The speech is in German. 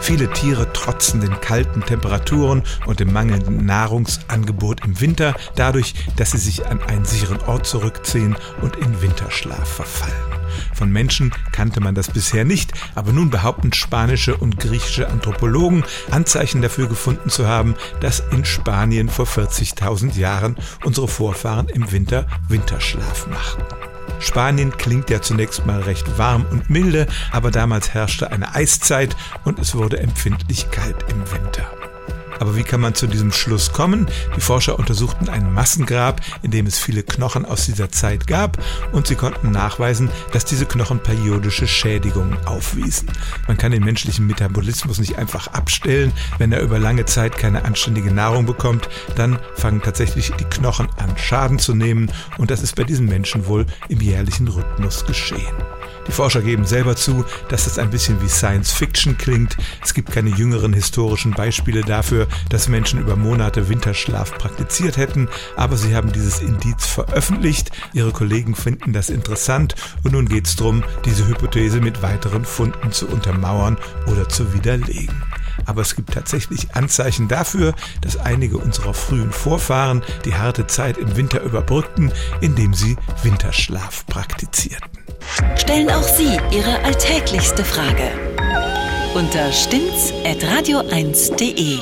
Viele Tiere trotzen den kalten Temperaturen und dem mangelnden Nahrungsangebot im Winter dadurch, dass sie sich an einen sicheren Ort zurückziehen und in Winterschlaf verfallen. Von Menschen kannte man das bisher nicht, aber nun behaupten spanische und griechische Anthropologen Anzeichen dafür gefunden zu haben, dass in Spanien vor 40.000 Jahren unsere Vorfahren im Winter Winterschlaf machten. Spanien klingt ja zunächst mal recht warm und milde, aber damals herrschte eine Eiszeit und es wurde empfindlich kalt im Winter. Aber wie kann man zu diesem Schluss kommen? Die Forscher untersuchten ein Massengrab, in dem es viele Knochen aus dieser Zeit gab und sie konnten nachweisen, dass diese Knochen periodische Schädigungen aufwiesen. Man kann den menschlichen Metabolismus nicht einfach abstellen. Wenn er über lange Zeit keine anständige Nahrung bekommt, dann fangen tatsächlich die Knochen an Schaden zu nehmen und das ist bei diesen Menschen wohl im jährlichen Rhythmus geschehen. Die Forscher geben selber zu, dass das ein bisschen wie Science Fiction klingt. Es gibt keine jüngeren historischen Beispiele dafür, dass Menschen über Monate Winterschlaf praktiziert hätten, aber sie haben dieses Indiz veröffentlicht. Ihre Kollegen finden das interessant und nun geht es darum, diese Hypothese mit weiteren Funden zu untermauern oder zu widerlegen. Aber es gibt tatsächlich Anzeichen dafür, dass einige unserer frühen Vorfahren die harte Zeit im Winter überbrückten, indem sie Winterschlaf praktizierten. Stellen auch Sie Ihre alltäglichste Frage unter stimmtz.radio1.de.